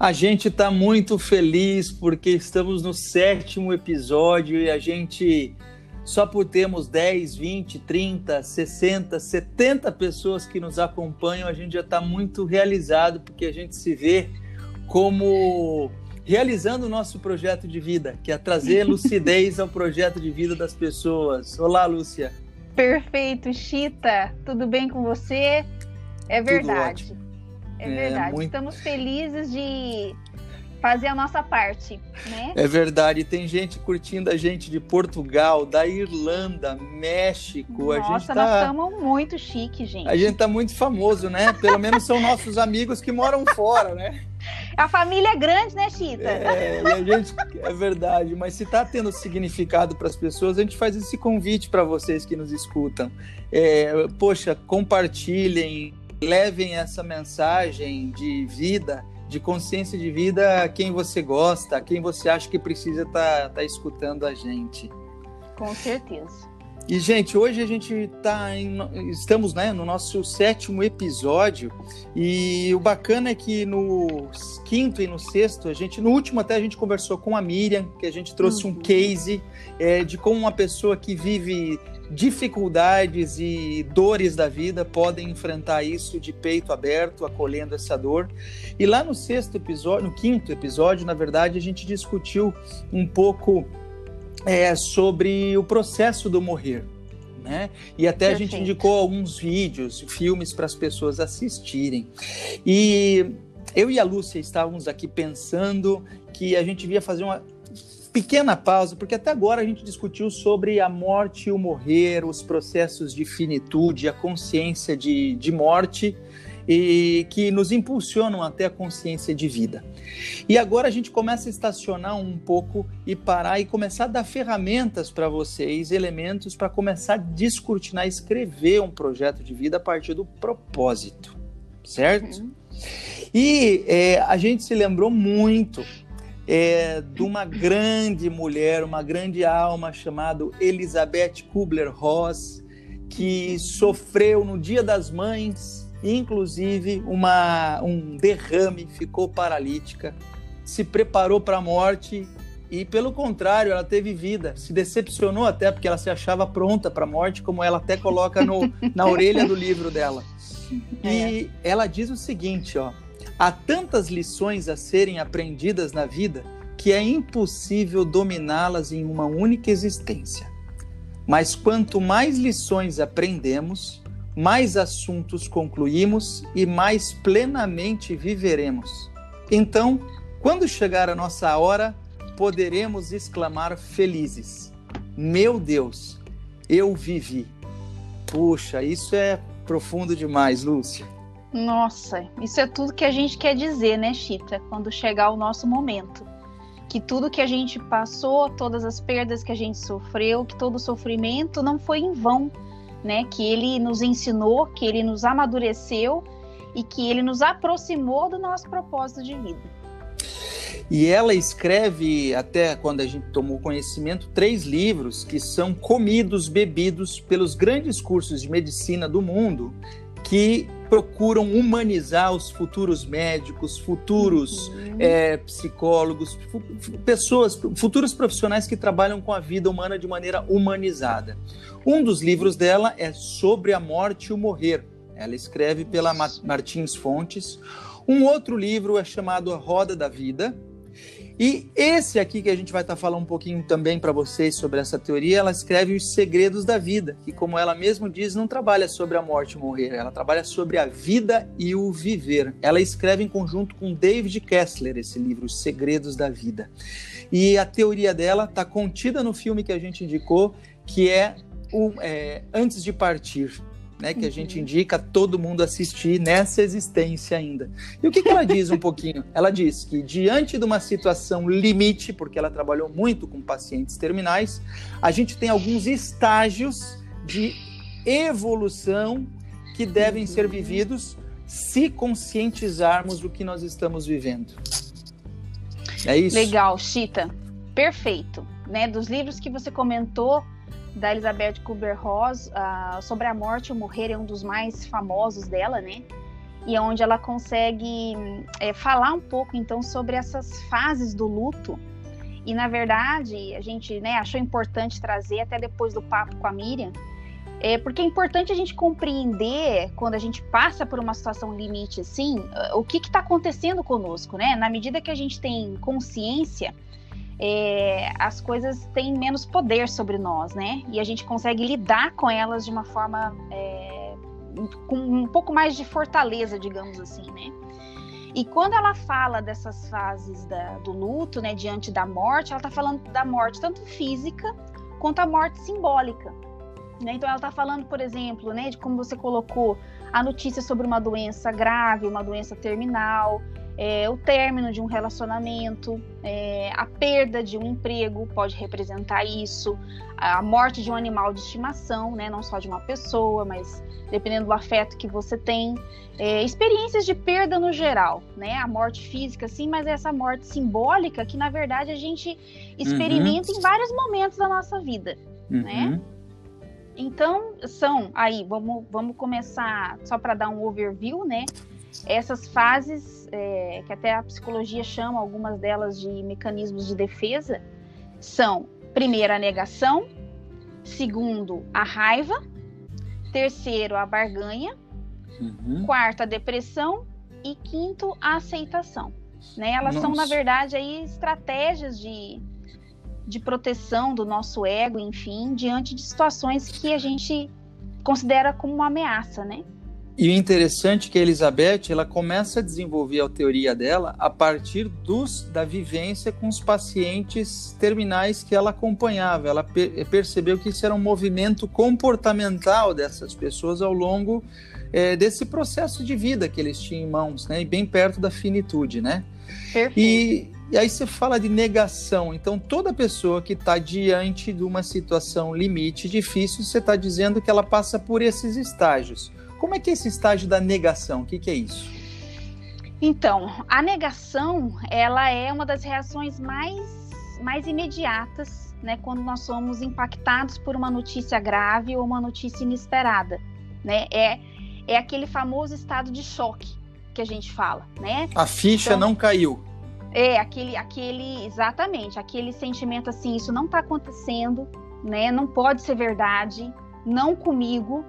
A gente está muito feliz porque estamos no sétimo episódio e a gente, só por termos 10, 20, 30, 60, 70 pessoas que nos acompanham, a gente já está muito realizado porque a gente se vê como realizando o nosso projeto de vida, que é trazer lucidez ao projeto de vida das pessoas. Olá, Lúcia. Perfeito, Chita. Tudo bem com você? É verdade. É, é verdade. Muito... Estamos felizes de fazer a nossa parte, né? É verdade. Tem gente curtindo a gente de Portugal, da Irlanda, México. Nossa, a gente tá... nós estamos muito chique, gente. A gente tá muito famoso, né? Pelo menos são nossos amigos que moram fora, né? A família é grande, né, Chita? É, gente, é verdade, mas se está tendo significado para as pessoas, a gente faz esse convite para vocês que nos escutam. É, poxa, compartilhem, levem essa mensagem de vida, de consciência de vida a quem você gosta, a quem você acha que precisa estar tá, tá escutando a gente. Com certeza. E, gente, hoje a gente tá em, estamos né, no nosso sétimo episódio. E o bacana é que no quinto e no sexto, a gente, no último até a gente conversou com a Miriam, que a gente trouxe uhum. um case é, de como uma pessoa que vive dificuldades e dores da vida podem enfrentar isso de peito aberto, acolhendo essa dor. E lá no sexto episódio, no quinto episódio, na verdade, a gente discutiu um pouco é, sobre o processo do morrer. Né? E até Perfeito. a gente indicou alguns vídeos, filmes para as pessoas assistirem. E eu e a Lúcia estávamos aqui pensando que a gente devia fazer uma pequena pausa, porque até agora a gente discutiu sobre a morte e o morrer, os processos de finitude, a consciência de, de morte e que nos impulsionam até a consciência de vida. E agora a gente começa a estacionar um pouco e parar e começar a dar ferramentas para vocês, elementos para começar a descortinar, escrever um projeto de vida a partir do propósito, certo? Uhum. E é, a gente se lembrou muito é, de uma grande mulher, uma grande alma chamada Elizabeth Kubler-Ross, que sofreu no Dia das Mães inclusive uma, um derrame, ficou paralítica, se preparou para a morte e, pelo contrário, ela teve vida. Se decepcionou até porque ela se achava pronta para a morte, como ela até coloca no, na orelha do livro dela. E é. ela diz o seguinte, ó: há tantas lições a serem aprendidas na vida que é impossível dominá-las em uma única existência. Mas quanto mais lições aprendemos, mais assuntos concluímos e mais plenamente viveremos. Então, quando chegar a nossa hora, poderemos exclamar felizes: Meu Deus, eu vivi. Puxa, isso é profundo demais, Lúcia. Nossa, isso é tudo que a gente quer dizer, né, Chita, quando chegar o nosso momento. Que tudo que a gente passou, todas as perdas que a gente sofreu, que todo o sofrimento não foi em vão né? Que ele nos ensinou, que ele nos amadureceu e que ele nos aproximou do nosso propósito de vida. E ela escreve, até quando a gente tomou conhecimento, três livros que são comidos, bebidos pelos grandes cursos de medicina do mundo que procuram humanizar os futuros médicos, futuros uhum. é, psicólogos, pessoas, futuros profissionais que trabalham com a vida humana de maneira humanizada. Um dos livros dela é Sobre a Morte e o Morrer. Ela escreve pela Martins Fontes. Um outro livro é chamado A Roda da Vida, e esse aqui que a gente vai estar tá falando um pouquinho também para vocês sobre essa teoria, ela escreve os segredos da vida, que como ela mesma diz, não trabalha sobre a morte e morrer, ela trabalha sobre a vida e o viver. Ela escreve em conjunto com David Kessler esse livro, Os Segredos da Vida. E a teoria dela está contida no filme que a gente indicou, que é, o, é Antes de Partir né, que a gente uhum. indica todo mundo assistir nessa existência ainda. E o que, que ela diz um pouquinho? Ela diz que diante de uma situação limite, porque ela trabalhou muito com pacientes terminais, a gente tem alguns estágios de evolução que devem ser uhum. vividos se conscientizarmos do que nós estamos vivendo. É isso? Legal, Chita. Perfeito. Né, dos livros que você comentou, da Elizabeth Kubler-Ross, uh, sobre a morte e o morrer é um dos mais famosos dela, né? e onde ela consegue é, falar um pouco então sobre essas fases do luto. E na verdade a gente né, achou importante trazer até depois do papo com a Miriam, é porque é importante a gente compreender quando a gente passa por uma situação limite assim, o que está acontecendo conosco, né? Na medida que a gente tem consciência, é, as coisas têm menos poder sobre nós, né? E a gente consegue lidar com elas de uma forma é, com um pouco mais de fortaleza, digamos assim, né? E quando ela fala dessas fases da, do luto, né, diante da morte, ela está falando da morte tanto física quanto a morte simbólica. Né? Então, ela está falando, por exemplo, né, de como você colocou a notícia sobre uma doença grave, uma doença terminal, é, o término de um relacionamento, é, a perda de um emprego pode representar isso, a morte de um animal de estimação, né, não só de uma pessoa, mas dependendo do afeto que você tem, é, experiências de perda no geral, né, a morte física, sim, mas essa morte simbólica que na verdade a gente experimenta uhum. em vários momentos da nossa vida, uhum. né? Então, são aí, vamos, vamos começar só para dar um overview, né? Essas fases, é, que até a psicologia chama algumas delas de mecanismos de defesa, são, primeiro, a negação, segundo, a raiva, terceiro, a barganha, uhum. quarto, a depressão e quinto, a aceitação. Né? Elas Nossa. são, na verdade, aí estratégias de, de proteção do nosso ego, enfim, diante de situações que a gente considera como uma ameaça, né? E o interessante é que a Elizabeth ela começa a desenvolver a teoria dela a partir dos, da vivência com os pacientes terminais que ela acompanhava. Ela per percebeu que isso era um movimento comportamental dessas pessoas ao longo é, desse processo de vida que eles tinham em mãos, né? E bem perto da finitude, né? Perfeito. E, e aí você fala de negação. Então, toda pessoa que está diante de uma situação limite difícil, você está dizendo que ela passa por esses estágios. Como é que é esse estágio da negação? O que, que é isso? Então, a negação, ela é uma das reações mais, mais imediatas, né, quando nós somos impactados por uma notícia grave ou uma notícia inesperada, né? É, é aquele famoso estado de choque que a gente fala, né? A ficha então, não caiu. É, aquele, aquele, exatamente, aquele sentimento assim, isso não está acontecendo, né? Não pode ser verdade, não comigo,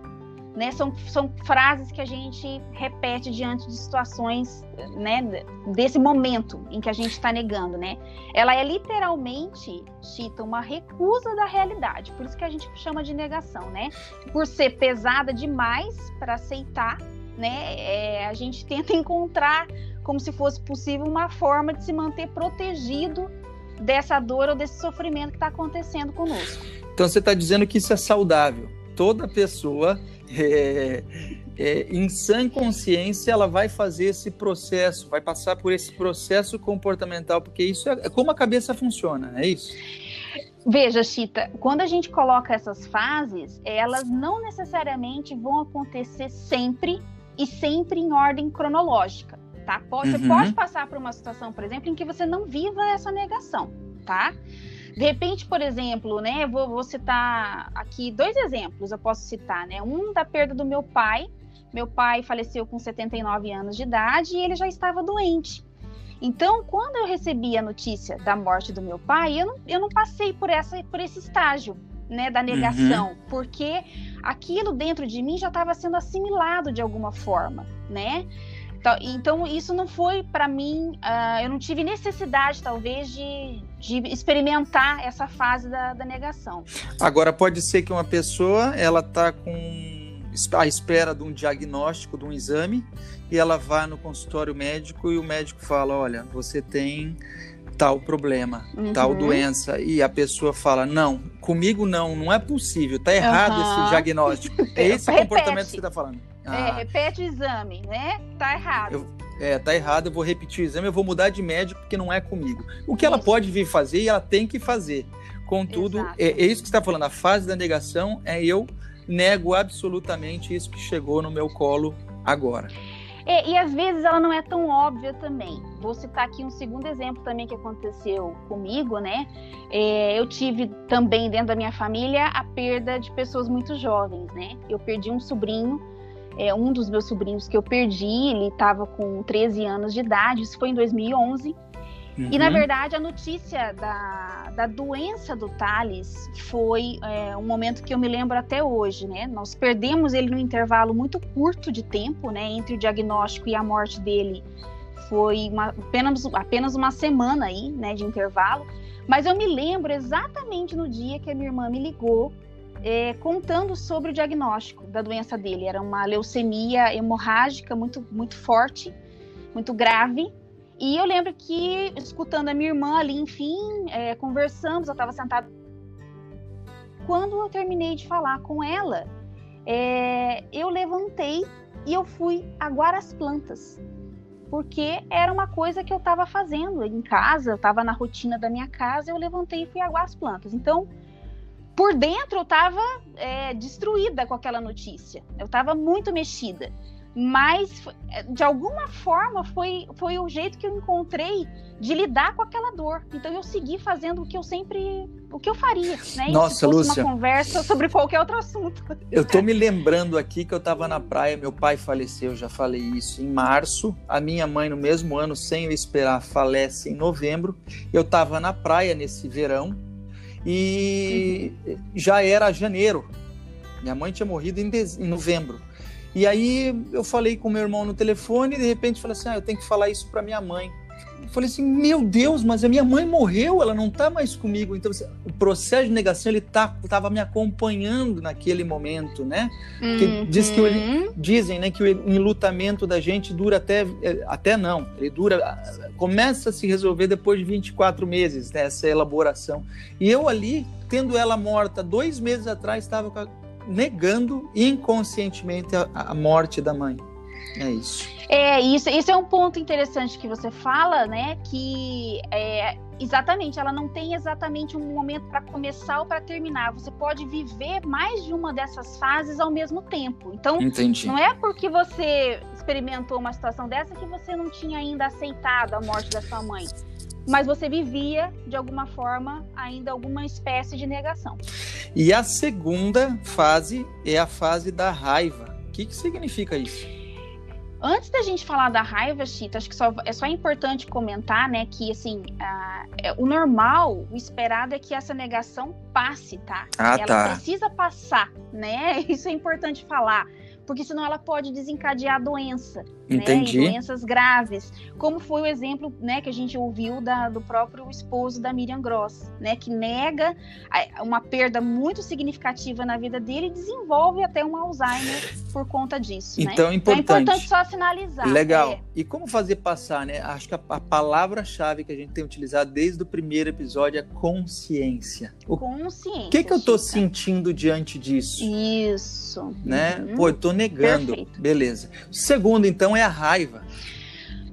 né? São, são frases que a gente repete diante de situações, né? Desse momento em que a gente está negando, né? Ela é literalmente, Chita, uma recusa da realidade, por isso que a gente chama de negação, né? Por ser pesada demais para aceitar, né? É, a gente tenta encontrar como se fosse possível uma forma de se manter protegido dessa dor ou desse sofrimento que está acontecendo conosco. Então você está dizendo que isso é saudável. Toda pessoa é, é, em sã consciência ela vai fazer esse processo, vai passar por esse processo comportamental, porque isso é, é como a cabeça funciona, é isso? Veja, Chita, quando a gente coloca essas fases, elas não necessariamente vão acontecer sempre e sempre em ordem cronológica tá? Pode, uhum. Você pode passar por uma situação, por exemplo, em que você não viva essa negação, tá? De repente, por exemplo, né, vou, vou citar aqui dois exemplos, eu posso citar, né? Um da perda do meu pai. Meu pai faleceu com 79 anos de idade e ele já estava doente. Então, quando eu recebi a notícia da morte do meu pai, eu não, eu não passei por, essa, por esse estágio né, da negação, uhum. porque aquilo dentro de mim já estava sendo assimilado de alguma forma, né? Então, isso não foi para mim, uh, eu não tive necessidade, talvez, de, de experimentar essa fase da, da, negação. Agora, pode ser que uma pessoa, ela tá com a espera de um diagnóstico, de um exame, e ela vá no consultório médico e o médico fala, olha, você tem tal problema, uhum. tal doença, e a pessoa fala, não, comigo não, não é possível, tá errado uhum. esse diagnóstico. É esse comportamento que você tá falando. É, ah. É, repete o exame, né? Tá errado. Eu, é, tá errado, eu vou repetir o exame, eu vou mudar de médico porque não é comigo. O que isso. ela pode vir fazer e ela tem que fazer. Contudo, é, é, isso que você está falando, a fase da negação é eu nego absolutamente isso que chegou no meu colo agora. É, e às vezes ela não é tão óbvia também. Vou citar aqui um segundo exemplo também que aconteceu comigo, né? É, eu tive também dentro da minha família a perda de pessoas muito jovens, né? Eu perdi um sobrinho é, um dos meus sobrinhos que eu perdi, ele estava com 13 anos de idade, isso foi em 2011. Uhum. E, na uhum. verdade, a notícia da, da doença do Thales foi é, um momento que eu me lembro até hoje, né? Nós perdemos ele num intervalo muito curto de tempo, né? Entre o diagnóstico e a morte dele foi uma, apenas, apenas uma semana aí, né, de intervalo. Mas eu me lembro exatamente no dia que a minha irmã me ligou é, contando sobre o diagnóstico da doença dele. Era uma leucemia hemorrágica muito, muito forte, muito grave. E eu lembro que, escutando a minha irmã ali, enfim, é, conversamos, eu estava sentada. Quando eu terminei de falar com ela, é, eu levantei e eu fui aguar as plantas porque era uma coisa que eu estava fazendo em casa, eu estava na rotina da minha casa, eu levantei e fui aguar as plantas. Então, por dentro eu estava é, destruída com aquela notícia, eu estava muito mexida mas de alguma forma foi, foi o jeito que eu encontrei de lidar com aquela dor. Então eu segui fazendo o que eu sempre, o que eu faria, né? Nossa, Lúcia. Uma conversa sobre qualquer outro assunto. Eu tô me lembrando aqui que eu estava na praia, meu pai faleceu, já falei isso, em março. A minha mãe no mesmo ano, sem eu esperar, falece em novembro. Eu estava na praia nesse verão e uhum. já era janeiro. Minha mãe tinha morrido em, em novembro. E aí eu falei com meu irmão no telefone e de repente falei assim: ah, eu tenho que falar isso para minha mãe. Falei assim: meu Deus, mas a minha mãe morreu, ela não tá mais comigo. Então assim, o processo de negação ele tá, tava me acompanhando naquele momento, né? Uhum. Diz que o, dizem, né, que o enlutamento da gente dura até é, até não, ele dura começa a se resolver depois de 24 meses, né, essa elaboração. E eu ali, tendo ela morta dois meses atrás, estava negando inconscientemente a, a morte da mãe. É isso. É, isso, isso é um ponto interessante que você fala, né? Que é, exatamente, ela não tem exatamente um momento para começar ou para terminar. Você pode viver mais de uma dessas fases ao mesmo tempo. Então, Entendi. não é porque você experimentou uma situação dessa que você não tinha ainda aceitado a morte da sua mãe mas você vivia de alguma forma ainda alguma espécie de negação. E a segunda fase é a fase da raiva. O que, que significa isso? Antes da gente falar da raiva, Chita, acho que só, é só importante comentar, né, que assim, é, o normal, o esperado é que essa negação passe, tá? Ah, Ela tá. precisa passar, né? Isso é importante falar porque senão ela pode desencadear a doença, Entendi. Né, doenças graves, como foi o exemplo, né, que a gente ouviu da, do próprio esposo da Miriam Gross, né, que nega uma perda muito significativa na vida dele e desenvolve até um Alzheimer por conta disso. Então, né? importante. Então é importante só sinalizar. Legal. É. E como fazer passar, né? Acho que a, a palavra-chave que a gente tem utilizado desde o primeiro episódio é consciência. O consciência. O que, que eu estou sentindo diante disso? Isso. Né? Uhum. Pô, eu tô negando. Perfeito. Beleza. Segundo, então, é a raiva.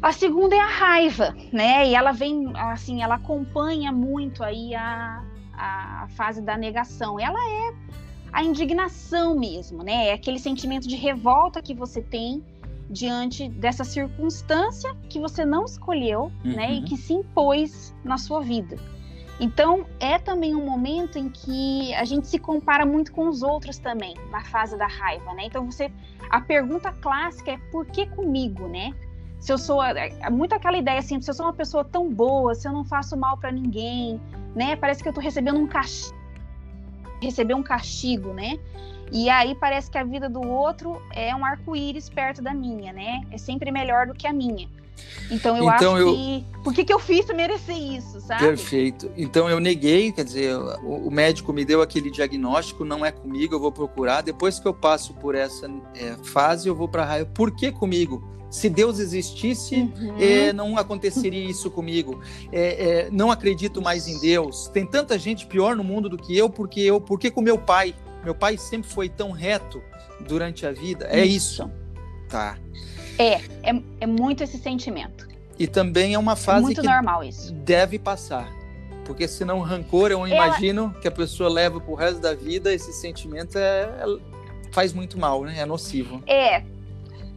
A segunda é a raiva, né? E ela vem, assim, ela acompanha muito aí a, a fase da negação. Ela é a indignação mesmo, né? É aquele sentimento de revolta que você tem diante dessa circunstância que você não escolheu, uhum. né? E uhum. que se impôs na sua vida. Então, é também um momento em que a gente se compara muito com os outros também, na fase da raiva, né? Então, você a pergunta clássica é por que comigo, né? Se eu sou é, muito aquela ideia assim, se eu sou uma pessoa tão boa, se eu não faço mal para ninguém, né? Parece que eu tô recebendo um castigo, receber um castigo, né? E aí parece que a vida do outro é um arco-íris perto da minha, né? É sempre melhor do que a minha. Então eu então, acho eu... que. Por que, que eu fiz pra merecer isso, sabe? Perfeito. Então eu neguei, quer dizer, o, o médico me deu aquele diagnóstico, não é comigo, eu vou procurar. Depois que eu passo por essa é, fase, eu vou pra raiva. Por que comigo? Se Deus existisse, uhum. é, não aconteceria isso comigo. É, é, não acredito mais em Deus. Tem tanta gente pior no mundo do que eu, porque eu, porque com meu pai. Meu pai sempre foi tão reto durante a vida. É isso. isso. Tá. É, é, é muito esse sentimento. E também é uma fase muito que normal isso. deve passar. Porque senão rancor, eu Ela... imagino que a pessoa leva pro resto da vida, esse sentimento é, é faz muito mal, né? É nocivo. É.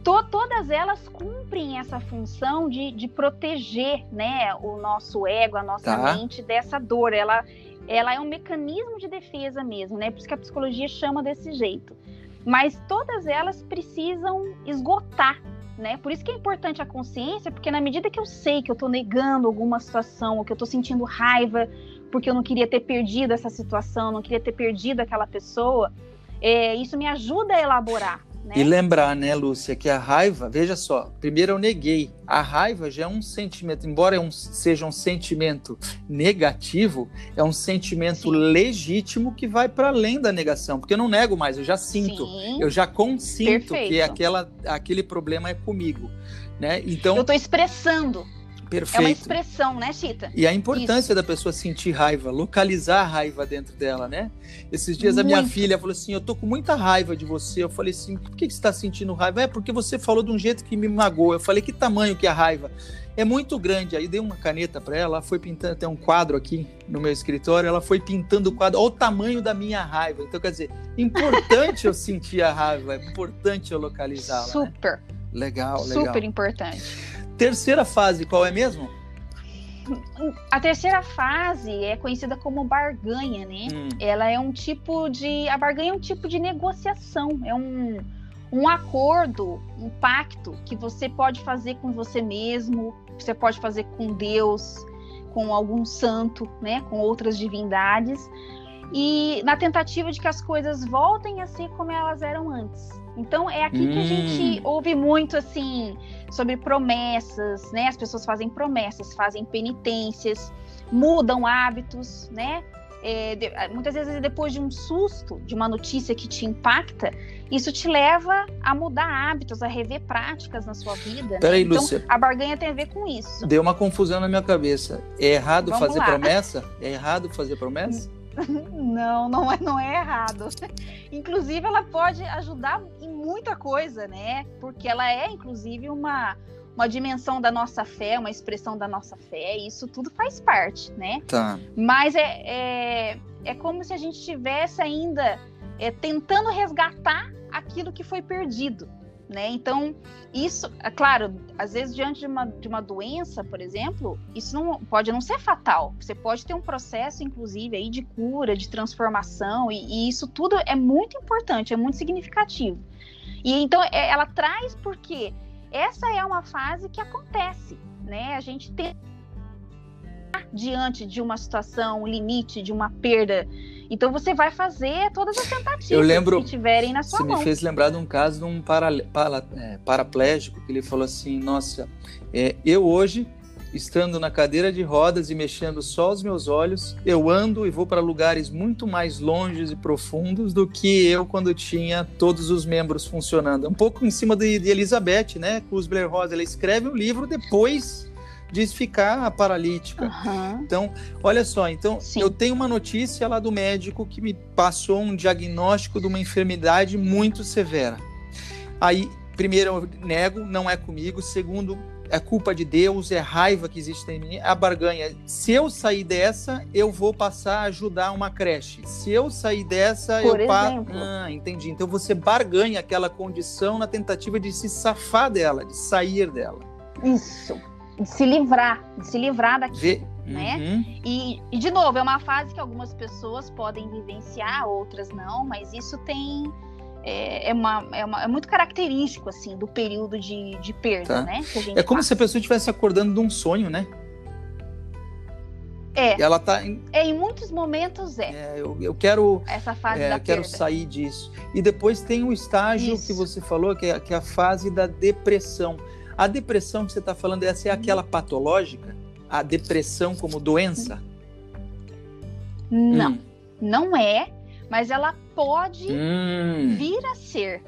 To, todas elas cumprem essa função de, de proteger né, o nosso ego, a nossa tá. mente dessa dor. Ela, ela é um mecanismo de defesa mesmo, né? Por isso que a psicologia chama desse jeito. mas todas elas precisam esgotar. Né? Por isso que é importante a consciência, porque na medida que eu sei que eu estou negando alguma situação, ou que eu estou sentindo raiva, porque eu não queria ter perdido essa situação, não queria ter perdido aquela pessoa, é, isso me ajuda a elaborar. Né? E lembrar, né, Lúcia, que a raiva, veja só, primeiro eu neguei. A raiva já é um sentimento, embora é um, seja um sentimento negativo, é um sentimento Sim. legítimo que vai para além da negação, porque eu não nego mais, eu já sinto, Sim. eu já consinto Perfeito. que aquela, aquele problema é comigo. Né? Então, eu estou expressando Perfeito. É uma expressão, né, Chita? E a importância Isso. da pessoa sentir raiva, localizar a raiva dentro dela, né? Esses dias Muito. a minha filha falou assim: Eu tô com muita raiva de você. Eu falei assim: Por que, você está sentindo raiva? É porque você falou de um jeito que me magoou. Eu falei: Que tamanho que é a raiva? É muito grande. Aí dei uma caneta para ela, ela foi pintando, tem um quadro aqui no meu escritório, ela foi pintando o quadro, olha o tamanho da minha raiva. Então, quer dizer, importante eu sentir a raiva, é importante eu localizá-la. Né? Super. Né? Legal, legal. Super importante. Terceira fase, qual é mesmo? A terceira fase é conhecida como barganha, né? Hum. Ela é um tipo de. A barganha é um tipo de negociação, é um, um acordo, um pacto que você pode fazer com você mesmo, você pode fazer com Deus, com algum santo, né? Com outras divindades. E na tentativa de que as coisas voltem a ser como elas eram antes. Então é aqui hum. que a gente hum. ouve muito assim sobre promessas, né? As pessoas fazem promessas, fazem penitências, mudam hábitos, né? É, de, muitas vezes depois de um susto, de uma notícia que te impacta, isso te leva a mudar hábitos, a rever práticas na sua vida. Né? Peraí, então, Lúcia. A barganha tem a ver com isso. Deu uma confusão na minha cabeça. É errado Vamos fazer lá. promessa? É errado fazer promessa? Não, não é, não é errado. Inclusive, ela pode ajudar em muita coisa, né? Porque ela é, inclusive, uma, uma dimensão da nossa fé, uma expressão da nossa fé. E isso tudo faz parte, né? Tá. Mas é, é, é como se a gente estivesse ainda é, tentando resgatar aquilo que foi perdido né? Então, isso, é claro, às vezes diante de uma, de uma doença, por exemplo, isso não pode não ser fatal. Você pode ter um processo, inclusive, aí de cura, de transformação, e, e isso tudo é muito importante, é muito significativo. E então é, ela traz porque essa é uma fase que acontece, né? A gente tem diante de uma situação, um limite, de uma perda então você vai fazer todas as tentativas eu lembro, que tiverem na sua você mão. Você me fez lembrar de um caso de um para, para, é, paraplégico que ele falou assim: Nossa, é, eu hoje, estando na cadeira de rodas e mexendo só os meus olhos, eu ando e vou para lugares muito mais longes e profundos do que eu quando tinha todos os membros funcionando. Um pouco em cima de, de Elizabeth, né? Blair Rosa. Ela escreve um livro depois de ficar paralítica. Uhum. Então, olha só, então Sim. eu tenho uma notícia lá do médico que me passou um diagnóstico de uma enfermidade muito severa. Aí, primeiro eu nego, não é comigo. Segundo, é culpa de Deus, é raiva que existe em mim, a barganha. Se eu sair dessa, eu vou passar a ajudar uma creche. Se eu sair dessa, Por eu passo. Ah, entendi. Então você barganha aquela condição na tentativa de se safar dela, de sair dela. Isso de se livrar, de se livrar daquilo, né? Uhum. E, e, de novo, é uma fase que algumas pessoas podem vivenciar, outras não, mas isso tem é, é, uma, é, uma, é muito característico assim do período de, de perda, tá. né? é como passa. se a pessoa estivesse acordando de um sonho, né? É. E ela tá em... É, em muitos momentos é. é eu, eu quero. Essa fase é, da quero perda. sair disso. E depois tem o estágio Isso. que você falou, que é, que é a fase da depressão. A depressão que você está falando, essa é aquela patológica? A depressão como doença? Não, hum. não é, mas ela pode hum. vir a ser.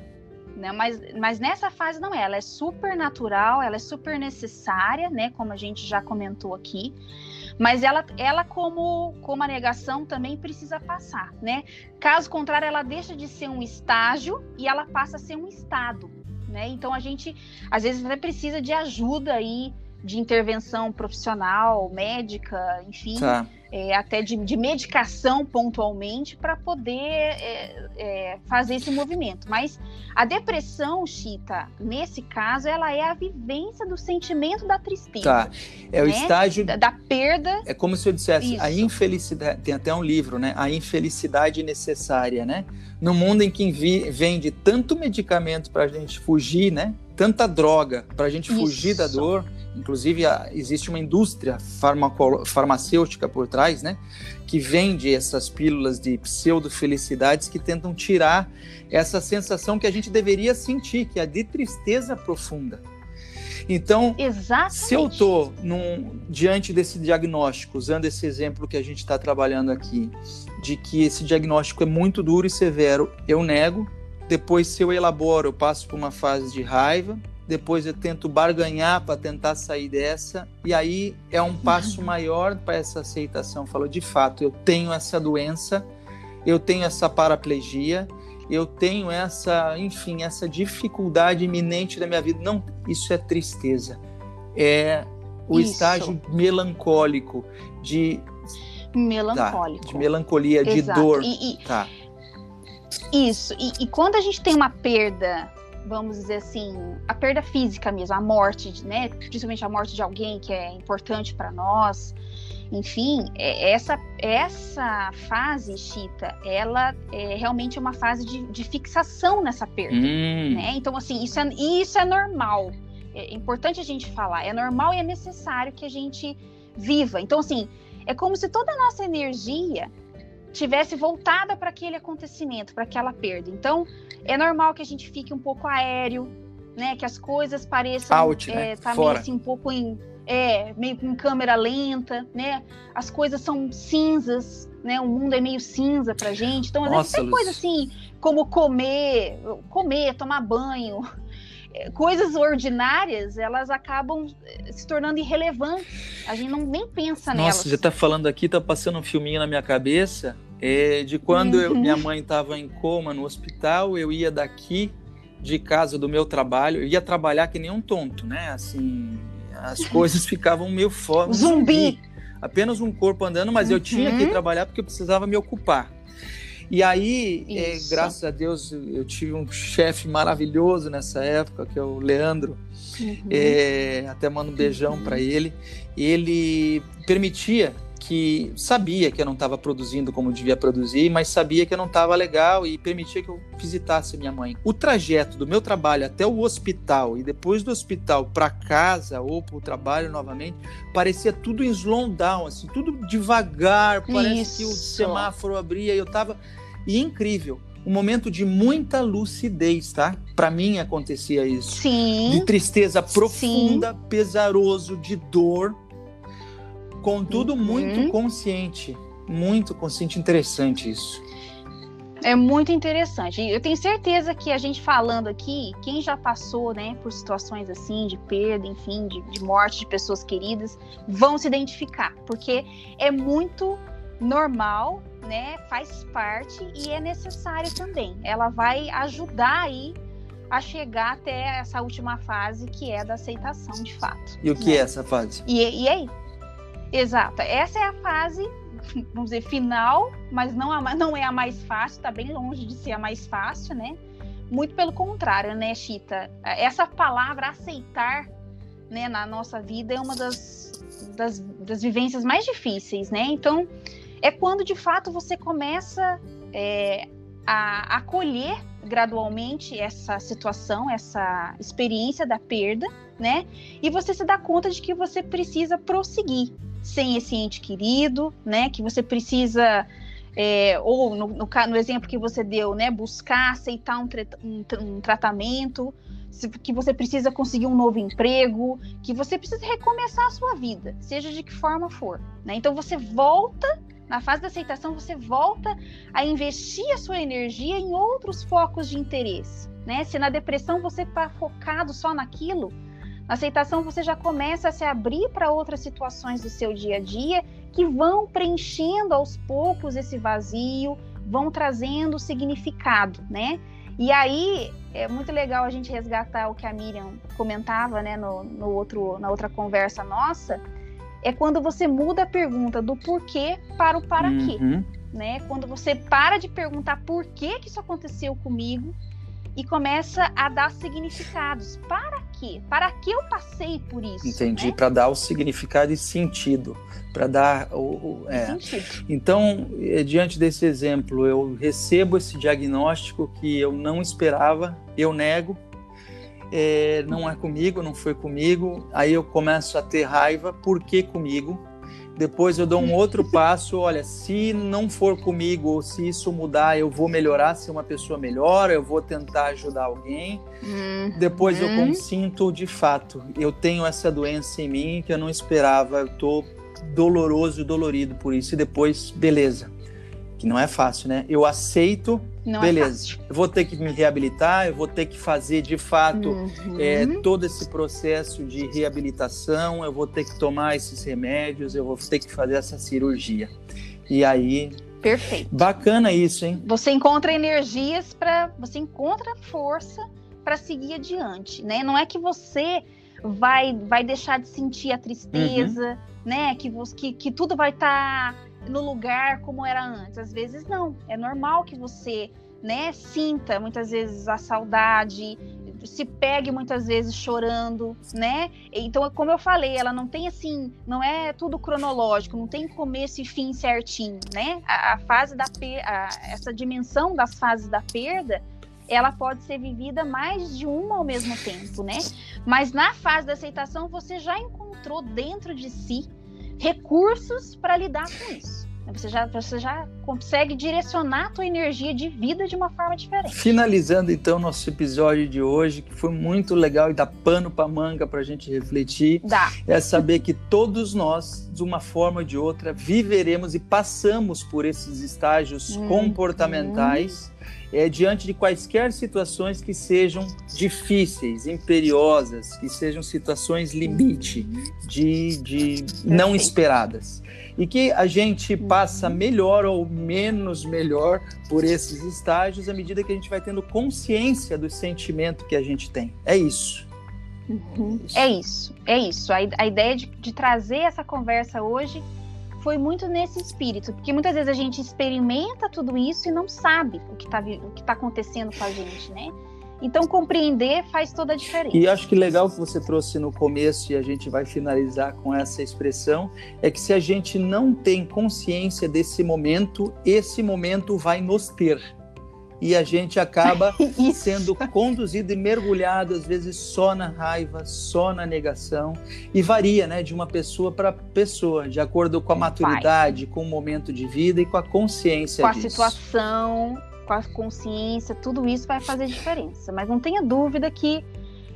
Né? Mas, mas nessa fase não é. Ela é super natural, ela é super necessária, né? Como a gente já comentou aqui. Mas ela, ela como, como a negação também precisa passar, né? Caso contrário, ela deixa de ser um estágio e ela passa a ser um estado né? Então a gente às vezes até precisa de ajuda aí de intervenção profissional, médica, enfim, tá. É, até de, de, medicação pontualmente para poder é, é, fazer esse movimento. Mas a depressão, Chita, nesse caso, ela é a vivência do sentimento da tristeza. Tá. É o né? estágio da, da, perda. É como se eu dissesse Isso. a infelicidade. Tem até um livro, né? A infelicidade necessária, né? No mundo em que vende tanto medicamento para a gente fugir, né? Tanta droga para a gente fugir Isso. da dor Inclusive, existe uma indústria farmacêutica por trás, né? Que vende essas pílulas de pseudo-felicidades que tentam tirar essa sensação que a gente deveria sentir, que é a de tristeza profunda. Então, Exatamente. se eu estou diante desse diagnóstico, usando esse exemplo que a gente está trabalhando aqui, de que esse diagnóstico é muito duro e severo, eu nego. Depois, se eu elaboro, eu passo por uma fase de raiva, depois eu tento barganhar para tentar sair dessa, e aí é um passo uhum. maior para essa aceitação. Falou, de fato, eu tenho essa doença, eu tenho essa paraplegia, eu tenho essa, enfim, essa dificuldade iminente da minha vida. Não, isso é tristeza. É o isso. estágio melancólico de melancólico, tá, de melancolia, Exato. de dor. E, e, tá. Isso. E, e quando a gente tem uma perda vamos dizer assim, a perda física mesmo, a morte, né? Principalmente a morte de alguém que é importante para nós. Enfim, é, essa, essa fase, Chita, ela é realmente uma fase de, de fixação nessa perda. Hum. Né? Então, assim, isso é, isso é normal. É importante a gente falar. É normal e é necessário que a gente viva. Então, assim, é como se toda a nossa energia tivesse voltada para aquele acontecimento, para aquela perda. Então, é normal que a gente fique um pouco aéreo, né? Que as coisas pareçam Out, é, né? tá meio assim um pouco em é, meio com câmera lenta, né? As coisas são cinzas, né? O mundo é meio cinza pra gente. Então, às Nossa, vezes tem coisa assim, como comer, comer, tomar banho, coisas ordinárias, elas acabam eh, se tornando irrelevantes. A gente não nem pensa Nossa, nelas. Nossa, já tá falando aqui, tá passando um filminho na minha cabeça é, de quando uhum. eu, minha mãe estava em coma no hospital, eu ia daqui de casa do meu trabalho, eu ia trabalhar que nem um tonto, né? Assim, as coisas ficavam meio fora. Zumbi. Apenas um corpo andando, mas uhum. eu tinha que uhum. trabalhar porque eu precisava me ocupar. E aí, é, graças a Deus, eu tive um chefe maravilhoso nessa época, que é o Leandro. Uhum. É, até mando um beijão para ele. Ele permitia que sabia que eu não estava produzindo como devia produzir, mas sabia que eu não estava legal e permitia que eu visitasse minha mãe. O trajeto do meu trabalho até o hospital e depois do hospital para casa ou para o trabalho novamente parecia tudo em slowdown, assim, tudo devagar. Parece Isso. que o semáforo abria e eu estava e incrível um momento de muita lucidez, tá? Para mim acontecia isso. Sim. De tristeza profunda, Sim. pesaroso, de dor, Contudo, uhum. muito consciente. Muito consciente, interessante isso. É muito interessante. Eu tenho certeza que a gente falando aqui, quem já passou, né, por situações assim, de perda, enfim, de, de morte de pessoas queridas, vão se identificar, porque é muito normal, né, faz parte e é necessário também. Ela vai ajudar aí a chegar até essa última fase que é da aceitação de fato. E o que né? é essa fase? E, e aí? Exato. Essa é a fase, vamos dizer, final, mas não, a, não é a mais fácil, está bem longe de ser a mais fácil, né? Muito pelo contrário, né, Chita? Essa palavra aceitar, né, na nossa vida é uma das, das, das vivências mais difíceis, né? Então, é quando de fato você começa é, a acolher gradualmente essa situação, essa experiência da perda, né? E você se dá conta de que você precisa prosseguir, sem esse ente querido, né? Que você precisa, é, ou no, no, no, exemplo que você deu, né? Buscar aceitar um, um, um tratamento, que você precisa conseguir um novo emprego, que você precisa recomeçar a sua vida, seja de que forma for. Né? Então você volta na fase da aceitação, você volta a investir a sua energia em outros focos de interesse. Né? Se na depressão você está focado só naquilo, na aceitação, você já começa a se abrir para outras situações do seu dia a dia que vão preenchendo aos poucos esse vazio, vão trazendo significado, né? E aí é muito legal a gente resgatar o que a Miriam comentava, né, no, no outro, na outra conversa nossa, é quando você muda a pergunta do porquê para o para quê. Uhum. Né? Quando você para de perguntar por que, que isso aconteceu comigo e começa a dar significados. Para quê? Para que eu passei por isso? Entendi, né? para dar o significado e sentido, para dar o, o é. Então, eh, diante desse exemplo, eu recebo esse diagnóstico que eu não esperava, eu nego, é, não é comigo, não foi comigo. Aí eu começo a ter raiva, por que comigo? Depois eu dou um outro passo, olha, se não for comigo ou se isso mudar, eu vou melhorar, ser uma pessoa melhor, eu vou tentar ajudar alguém. Hum, Depois eu hum. consinto de fato, eu tenho essa doença em mim que eu não esperava, eu tô doloroso, dolorido por isso e depois, beleza. Que não é fácil, né? Eu aceito, Não beleza. é eu vou ter que me reabilitar, eu vou ter que fazer de fato. Uhum. é, todo esse processo de reabilitação, eu vou ter que tomar esses remédios, eu vou ter que fazer essa cirurgia. E aí, Perfeito. bacana isso, hein? Você encontra energias para, você encontra força para seguir adiante, né? Não é que você vai vai deixar de sentir a tristeza, Uhum. né? Que, você, que que tudo vai estar no lugar como era antes. Às vezes não. É normal que você, né, sinta muitas vezes a saudade, se pegue muitas vezes chorando, né? Então, como eu falei, ela não tem assim, não é tudo cronológico, não tem começo e fim certinho, né? A, a fase da a, essa dimensão das fases da perda, ela pode ser vivida mais de uma ao mesmo tempo, né? Mas na fase da aceitação, você já encontrou dentro de si recursos para lidar com isso. Você já, você já consegue direcionar a tua energia de vida de uma forma diferente. Finalizando então nosso episódio de hoje, que foi muito legal e dá pano para manga para a gente refletir, Dá. é saber que todos nós, de uma forma ou de outra, viveremos e passamos por esses estágios Uhum. comportamentais é, diante de quaisquer situações que sejam difíceis, imperiosas, que sejam situações limite, de, de não esperadas. E que a gente passa melhor ou menos melhor por esses estágios à medida que a gente vai tendo consciência do sentimento que a gente tem. É isso. É isso, é isso. A, a ideia de, de trazer essa conversa hoje foi muito nesse espírito, porque muitas vezes a gente experimenta tudo isso e não sabe o que está tá acontecendo com a gente, né? Então compreender faz toda a diferença. E acho que legal que você trouxe no começo e a gente vai finalizar com essa expressão é que se a gente não tem consciência desse momento, esse momento vai nos ter. E a gente acaba sendo conduzido e mergulhado às vezes só na raiva, só na negação e varia, né, de uma pessoa para pessoa, de acordo com a maturidade, com o momento de vida e com a consciência com a disso. situação, com a consciência, tudo isso vai fazer diferença. Mas não tenha dúvida que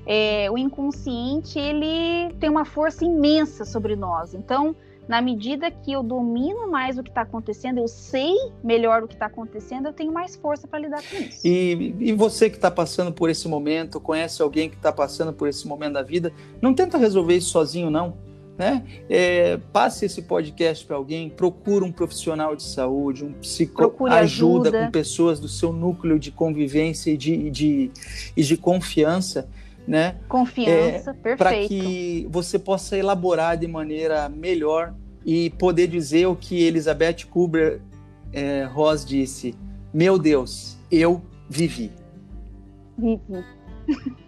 é, o inconsciente ele tem uma força imensa sobre nós. Então, na medida que eu domino mais o que está acontecendo, eu sei melhor o que está acontecendo, eu tenho mais força para lidar com isso. E, e você que está passando por esse momento, conhece alguém que está passando por esse momento da vida, não tenta resolver isso sozinho, não. Né? É, passe esse podcast para alguém, procura um profissional de saúde, um psicólogo, Procure ajuda, ajuda. com pessoas do seu núcleo de convivência e de, de, e de confiança, né? Confiança, para perfeito. que você possa elaborar de maneira melhor e poder dizer o que Elizabeth Kubler é, Ross disse: Meu Deus, eu vivi. Vivi.